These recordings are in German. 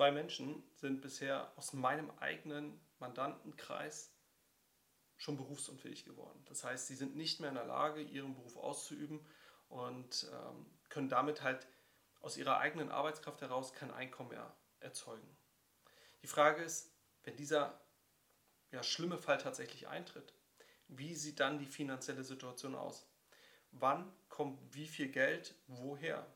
Zwei Menschen sind bisher aus meinem eigenen Mandantenkreis schon berufsunfähig geworden. Das heißt, sie sind nicht mehr in der Lage, ihren Beruf auszuüben und ähm, können damit halt aus ihrer eigenen Arbeitskraft heraus kein Einkommen mehr erzeugen. Die Frage ist, wenn dieser ja, schlimme Fall tatsächlich eintritt, wie sieht dann die finanzielle Situation aus? Wann kommt wie viel Geld woher?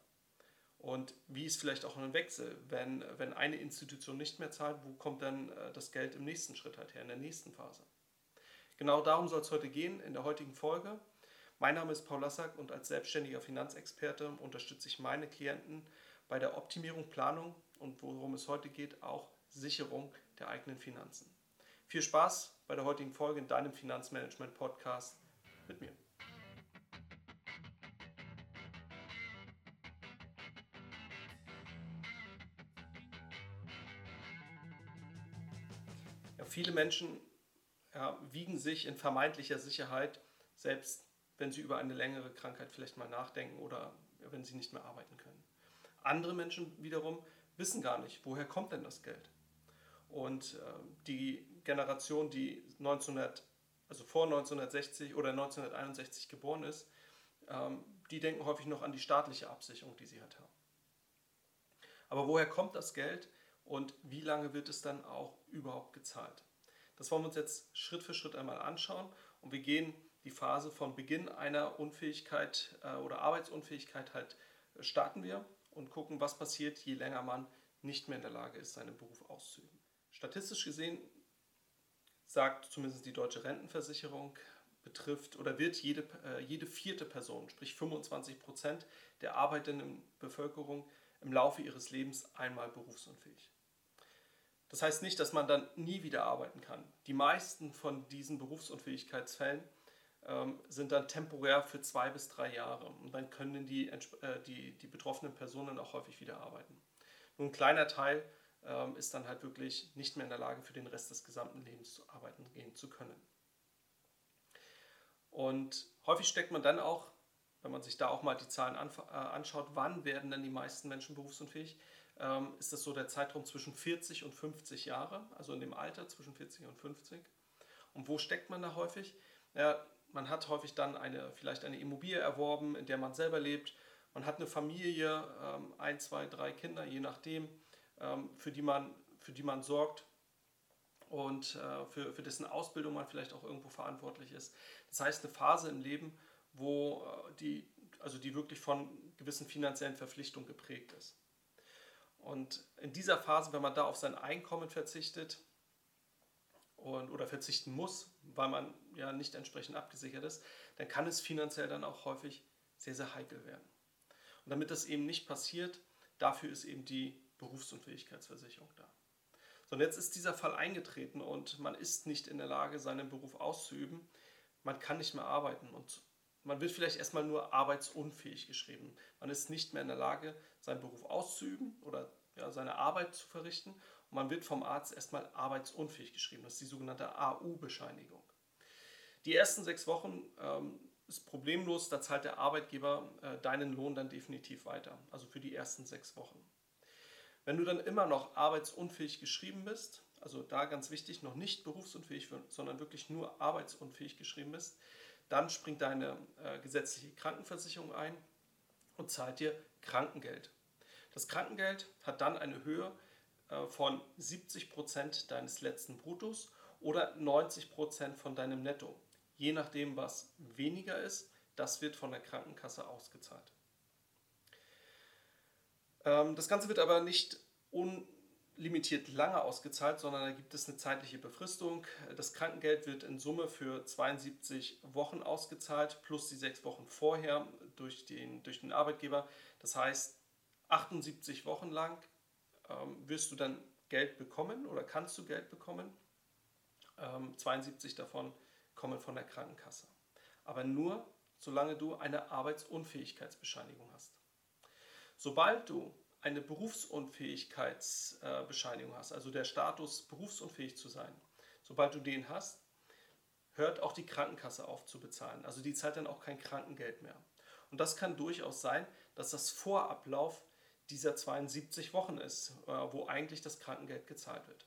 Und wie ist vielleicht auch ein Wechsel, wenn, wenn eine Institution nicht mehr zahlt, wo kommt dann äh, das Geld im nächsten Schritt halt her, in der nächsten Phase? Genau darum soll es heute gehen in der heutigen Folge. Mein Name ist Paul Lassack und als selbstständiger Finanzexperte unterstütze ich meine Klienten bei der Optimierung, Planung und worum es heute geht, auch Sicherung der eigenen Finanzen. Viel Spaß bei der heutigen Folge in deinem Finanzmanagement-Podcast mit mir. Viele Menschen ja, wiegen sich in vermeintlicher Sicherheit, selbst wenn sie über eine längere Krankheit vielleicht mal nachdenken oder wenn sie nicht mehr arbeiten können. Andere Menschen wiederum wissen gar nicht, woher kommt denn das Geld. Und äh, die Generation, die 1900, also vor 1960 oder 1961 geboren ist, ähm, die denken häufig noch an die staatliche Absicherung, die sie haben. Aber woher kommt das Geld und wie lange wird es dann auch überhaupt gezahlt? Das wollen wir uns jetzt Schritt für Schritt einmal anschauen und wir gehen die Phase von Beginn einer Unfähigkeit äh, oder Arbeitsunfähigkeit halt äh, starten wir und gucken, was passiert, je länger man nicht mehr in der Lage ist, seinen Beruf auszuüben. Statistisch gesehen sagt zumindest die deutsche Rentenversicherung, betrifft oder wird jede, äh, jede vierte Person, sprich 25 Prozent der arbeitenden Bevölkerung im Laufe ihres Lebens einmal berufsunfähig. Das heißt nicht, dass man dann nie wieder arbeiten kann. Die meisten von diesen Berufsunfähigkeitsfällen ähm, sind dann temporär für zwei bis drei Jahre und dann können die, äh, die, die betroffenen Personen auch häufig wieder arbeiten. Nur ein kleiner Teil ähm, ist dann halt wirklich nicht mehr in der Lage, für den Rest des gesamten Lebens zu arbeiten gehen zu können. Und häufig steckt man dann auch, wenn man sich da auch mal die Zahlen äh, anschaut, wann werden denn die meisten Menschen berufsunfähig, ähm, ist das so der Zeitraum zwischen 40 und 50 Jahre, also in dem Alter zwischen 40 und 50. Und wo steckt man da häufig? Ja, man hat häufig dann eine, vielleicht eine Immobilie erworben, in der man selber lebt. Man hat eine Familie, ähm, ein, zwei, drei Kinder, je nachdem, ähm, für, die man, für die man sorgt und äh, für, für dessen Ausbildung man vielleicht auch irgendwo verantwortlich ist. Das heißt, eine Phase im Leben, wo äh, die, also die wirklich von gewissen finanziellen Verpflichtungen geprägt ist. Und in dieser Phase, wenn man da auf sein Einkommen verzichtet, und, oder verzichten muss, weil man ja nicht entsprechend abgesichert ist, dann kann es finanziell dann auch häufig sehr, sehr heikel werden. Und damit das eben nicht passiert, dafür ist eben die Berufsunfähigkeitsversicherung da. So, und jetzt ist dieser Fall eingetreten und man ist nicht in der Lage, seinen Beruf auszuüben. Man kann nicht mehr arbeiten und man wird vielleicht erstmal nur arbeitsunfähig geschrieben. Man ist nicht mehr in der Lage, seinen Beruf auszuüben oder ja, seine Arbeit zu verrichten. Und man wird vom Arzt erstmal arbeitsunfähig geschrieben. Das ist die sogenannte AU-Bescheinigung. Die ersten sechs Wochen ähm, ist problemlos, da zahlt der Arbeitgeber äh, deinen Lohn dann definitiv weiter. Also für die ersten sechs Wochen. Wenn du dann immer noch arbeitsunfähig geschrieben bist, also da ganz wichtig, noch nicht berufsunfähig, sondern wirklich nur arbeitsunfähig geschrieben bist, dann springt deine äh, gesetzliche Krankenversicherung ein und zahlt dir Krankengeld. Das Krankengeld hat dann eine Höhe äh, von 70 Prozent deines letzten Bruttos oder 90 Prozent von deinem Netto. Je nachdem, was weniger ist, das wird von der Krankenkasse ausgezahlt. Ähm, das Ganze wird aber nicht unlimitiert lange ausgezahlt, sondern da gibt es eine zeitliche Befristung. Das Krankengeld wird in Summe für 72 Wochen ausgezahlt, plus die sechs Wochen vorher durch den, durch den Arbeitgeber. Das heißt, 78 Wochen lang ähm, wirst du dann Geld bekommen oder kannst du Geld bekommen. Ähm, 72 davon kommen von der Krankenkasse. Aber nur, solange du eine Arbeitsunfähigkeitsbescheinigung hast. Sobald du eine Berufsunfähigkeitsbescheinigung hast, also der Status berufsunfähig zu sein, sobald du den hast, hört auch die Krankenkasse auf zu bezahlen. Also die zahlt dann auch kein Krankengeld mehr. Und das kann durchaus sein, dass das vor Ablauf dieser 72 Wochen ist, äh, wo eigentlich das Krankengeld gezahlt wird.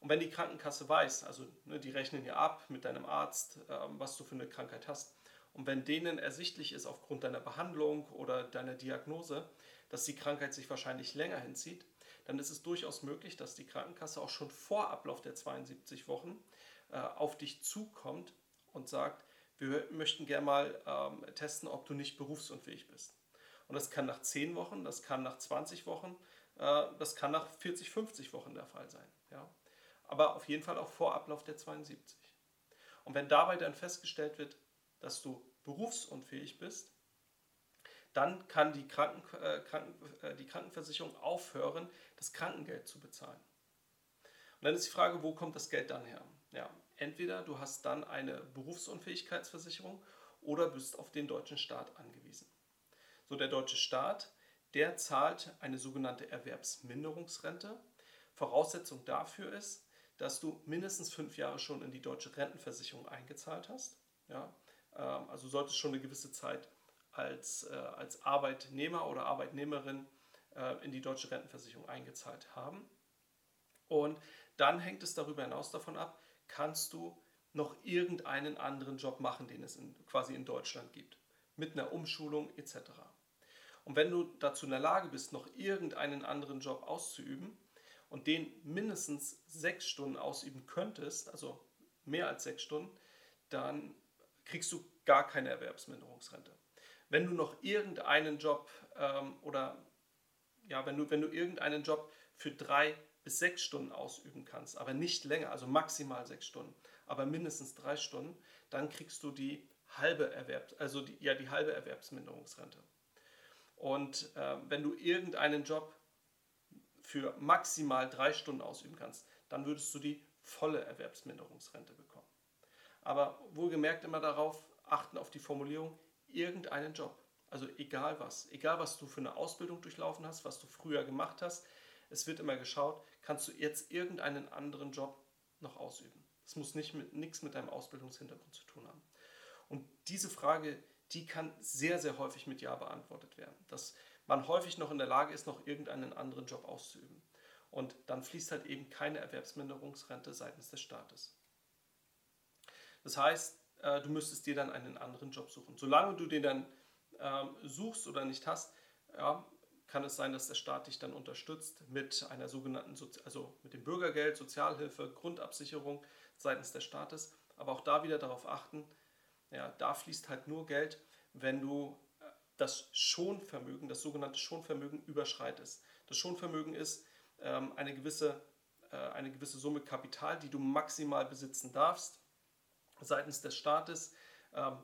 Und wenn die Krankenkasse weiß, also ne, die rechnen ja ab mit deinem Arzt, äh, was du für eine Krankheit hast, und wenn denen ersichtlich ist aufgrund deiner Behandlung oder deiner Diagnose, dass die Krankheit sich wahrscheinlich länger hinzieht, dann ist es durchaus möglich, dass die Krankenkasse auch schon vor Ablauf der 72 Wochen äh, auf dich zukommt und sagt, wir möchten gerne mal ähm, testen, ob du nicht berufsunfähig bist. Und das kann nach 10 Wochen, das kann nach 20 Wochen, äh, das kann nach 40, 50 Wochen der Fall sein. Ja? Aber auf jeden Fall auch vor Ablauf der 72. Und wenn dabei dann festgestellt wird, dass du berufsunfähig bist, dann kann die, Kranken, äh, Kranken, äh, die Krankenversicherung aufhören, das Krankengeld zu bezahlen. Und dann ist die Frage, wo kommt das Geld dann her? Ja, entweder du hast dann eine Berufsunfähigkeitsversicherung oder bist auf den deutschen Staat angewiesen. So, der deutsche Staat, der zahlt eine sogenannte Erwerbsminderungsrente. Voraussetzung dafür ist, dass du mindestens fünf Jahre schon in die deutsche Rentenversicherung eingezahlt hast. Ja, ähm, also solltest schon eine gewisse Zeit als, äh, als Arbeitnehmer oder Arbeitnehmerin äh, in die deutsche Rentenversicherung eingezahlt haben. Und dann hängt es darüber hinaus davon ab, kannst du noch irgendeinen anderen Job machen, den es in, quasi in Deutschland gibt, mit einer Umschulung etc. Und wenn du dazu in der Lage bist, noch irgendeinen anderen Job auszuüben und den mindestens sechs Stunden ausüben könntest, also mehr als sechs Stunden, dann kriegst du gar keine Erwerbsminderungsrente. Wenn du noch irgendeinen Job ähm, oder ja, wenn du, wenn du irgendeinen Job für drei bis sechs Stunden ausüben kannst, aber nicht länger, also maximal sechs Stunden, aber mindestens drei Stunden, dann kriegst du die halbe Erwerbs, also die, ja, die halbe Erwerbsminderungsrente. Und äh, wenn du irgendeinen Job für maximal drei Stunden ausüben kannst, dann würdest du die volle Erwerbsminderungsrente bekommen. Aber wohlgemerkt immer darauf achten auf die Formulierung irgendeinen Job. Also egal was, egal was du für eine Ausbildung durchlaufen hast, was du früher gemacht hast, es wird immer geschaut, kannst du jetzt irgendeinen anderen Job noch ausüben. Das muss nicht mit, nichts mit deinem Ausbildungshintergrund zu tun haben. Und diese Frage, die kann sehr, sehr häufig mit Ja beantwortet werden. Dass man häufig noch in der Lage ist, noch irgendeinen anderen Job auszuüben. Und dann fließt halt eben keine Erwerbsminderungsrente seitens des Staates. Das heißt, äh, du müsstest dir dann einen anderen Job suchen. Solange du den dann ähm, suchst oder nicht hast, ja, kann es sein, dass der Staat dich dann unterstützt mit einer sogenannten, Sozi also mit dem Bürgergeld, Sozialhilfe, Grundabsicherung seitens des Staates. Aber auch da wieder darauf achten, ja, da fließt halt nur Geld, wenn du äh, das Schonvermögen, das sogenannte Schonvermögen überschreitest. Das Schonvermögen ist ähm, eine, gewisse, äh, eine gewisse Summe Kapital, die du maximal besitzen darfst seitens des Staates. Ähm,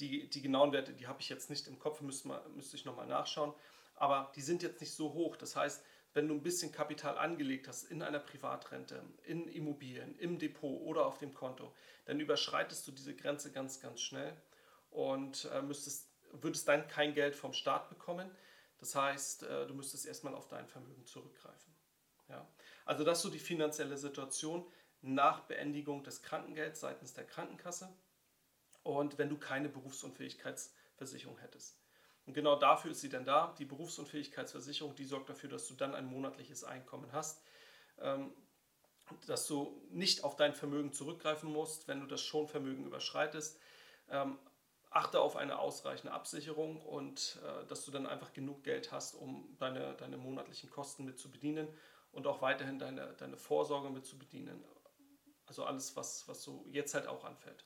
die, die genauen Werte, die habe ich jetzt nicht im Kopf, müsste, müsste ich nochmal nachschauen aber die sind jetzt nicht so hoch. Das heißt, wenn du ein bisschen Kapital angelegt hast in einer Privatrente, in Immobilien, im Depot oder auf dem Konto, dann überschreitest du diese Grenze ganz, ganz schnell und äh, müsstest, würdest dann kein Geld vom Staat bekommen. Das heißt, äh, du müsstest erstmal auf dein Vermögen zurückgreifen. Ja? Also das ist so die finanzielle Situation nach Beendigung des Krankengelds seitens der Krankenkasse und wenn du keine Berufsunfähigkeitsversicherung hättest. Und genau dafür ist sie dann da. Die Berufsunfähigkeitsversicherung, die sorgt dafür, dass du dann ein monatliches Einkommen hast, ähm, dass du nicht auf dein Vermögen zurückgreifen musst, wenn du das Schonvermögen überschreitest. Ähm, achte auf eine ausreichende Absicherung und äh, dass du dann einfach genug Geld hast, um deine, deine monatlichen Kosten mit zu bedienen und auch weiterhin deine, deine Vorsorge mit zu bedienen. Also alles, was, was so jetzt halt auch anfällt.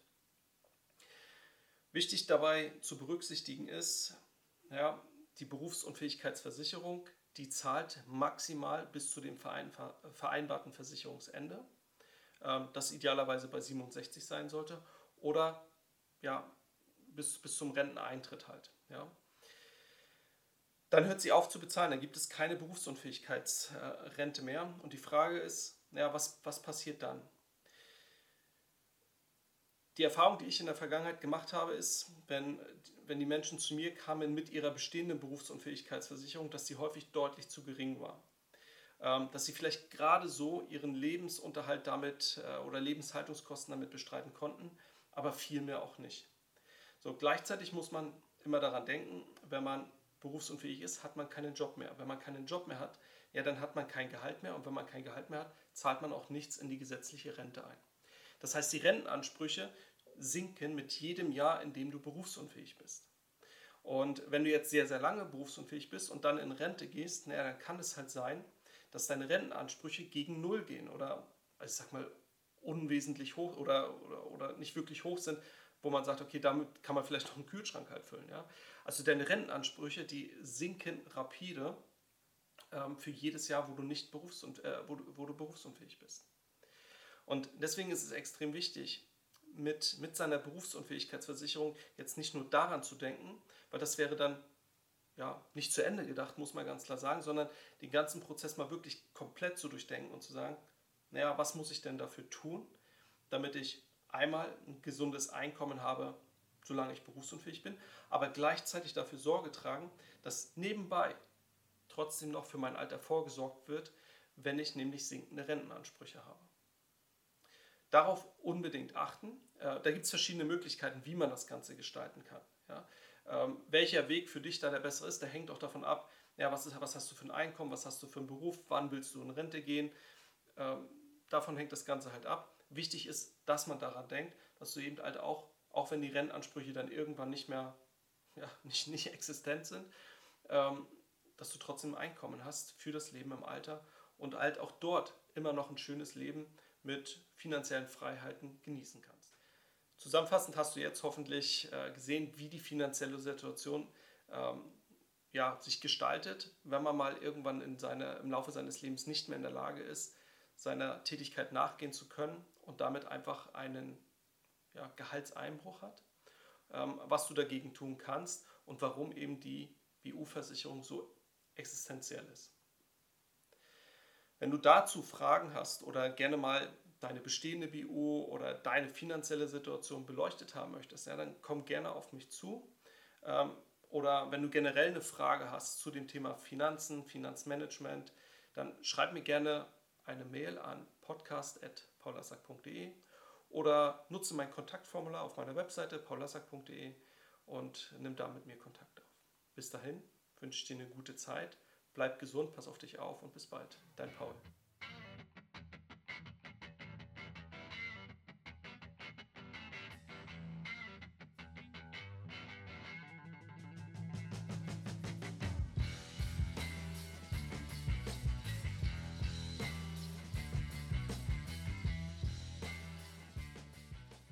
Wichtig dabei zu berücksichtigen ist, ja, die Berufsunfähigkeitsversicherung, die zahlt maximal bis zu dem vereinbarten Versicherungsende, ähm, das idealerweise bei 67 sein sollte, oder ja, bis, bis zum Renteneintritt halt. Ja. Dann hört sie auf zu bezahlen, dann gibt es keine Berufsunfähigkeitsrente mehr. Und die Frage ist, ja, was, was passiert dann? Die Erfahrung, die ich in der Vergangenheit gemacht habe, ist, wenn, wenn die Menschen zu mir kamen mit ihrer bestehenden Berufsunfähigkeitsversicherung, dass sie häufig deutlich zu gering war. Ähm, dass sie vielleicht gerade so ihren Lebensunterhalt damit äh, oder Lebenshaltungskosten damit bestreiten konnten, aber viel mehr auch nicht. So, gleichzeitig muss man immer daran denken, wenn man berufsunfähig ist, hat man keinen Job mehr. Wenn man keinen Job mehr hat, ja, dann hat man kein Gehalt mehr und wenn man kein Gehalt mehr hat, zahlt man auch nichts in die gesetzliche Rente ein. Das heißt, die Rentenansprüche sinken mit jedem Jahr, in dem du berufsunfähig bist. Und wenn du jetzt sehr, sehr lange berufsunfähig bist und dann in Rente gehst, naja, dann kann es halt sein, dass deine Rentenansprüche gegen Null gehen oder, also ich sag mal, unwesentlich hoch oder, oder, oder nicht wirklich hoch sind, wo man sagt, okay, damit kann man vielleicht noch einen Kühlschrank halt füllen. Ja? Also deine Rentenansprüche, die sinken rapide ähm, für jedes Jahr, wo du nicht berufsunf äh, wo, du, wo du berufsunfähig bist. Und deswegen ist es extrem wichtig, mit, mit seiner Berufsunfähigkeitsversicherung jetzt nicht nur daran zu denken, weil das wäre dann ja, nicht zu Ende gedacht, muss man ganz klar sagen, sondern den ganzen Prozess mal wirklich komplett zu durchdenken und zu sagen, naja, was muss ich denn dafür tun, damit ich einmal ein gesundes Einkommen habe, solange ich berufsunfähig bin, aber gleichzeitig dafür Sorge tragen, dass nebenbei trotzdem noch für mein Alter vorgesorgt wird, wenn ich nämlich sinkende Rentenansprüche habe. Darauf unbedingt achten. Äh, da gibt es verschiedene Möglichkeiten, wie man das Ganze gestalten kann. Ja? Ähm, welcher Weg für dich da der bessere ist, der hängt auch davon ab, ja, was, ist, was hast du für ein Einkommen, was hast du für einen Beruf, wann willst du in Rente gehen. Ähm, davon hängt das Ganze halt ab. Wichtig ist, dass man daran denkt, dass du eben halt auch, auch wenn die Rentenansprüche dann irgendwann nicht mehr, ja, nicht, nicht existent sind, ähm, dass du trotzdem ein Einkommen hast für das Leben im Alter und halt auch dort immer noch ein schönes Leben mit finanziellen Freiheiten genießen kannst. Zusammenfassend hast du jetzt hoffentlich äh, gesehen, wie die finanzielle Situation ähm, ja, sich gestaltet, wenn man mal irgendwann in seine, im Laufe seines Lebens nicht mehr in der Lage ist, seiner Tätigkeit nachgehen zu können und damit einfach einen ja, Gehaltseinbruch hat, ähm, was du dagegen tun kannst und warum eben die BU-Versicherung so existenziell ist. Wenn du dazu Fragen hast oder gerne mal deine bestehende BU oder deine finanzielle Situation beleuchtet haben möchtest, ja, dann komm gerne auf mich zu. Ähm, oder wenn du generell eine Frage hast zu dem Thema Finanzen, Finanzmanagement, dann schreib mir gerne eine Mail an podcast.paulasack.de oder nutze mein Kontaktformular auf meiner Webseite paulasack.de und nimm da mit mir Kontakt auf. Bis dahin wünsche ich dir eine gute Zeit, bleib gesund, pass auf dich auf und bis bald. Dein Paul.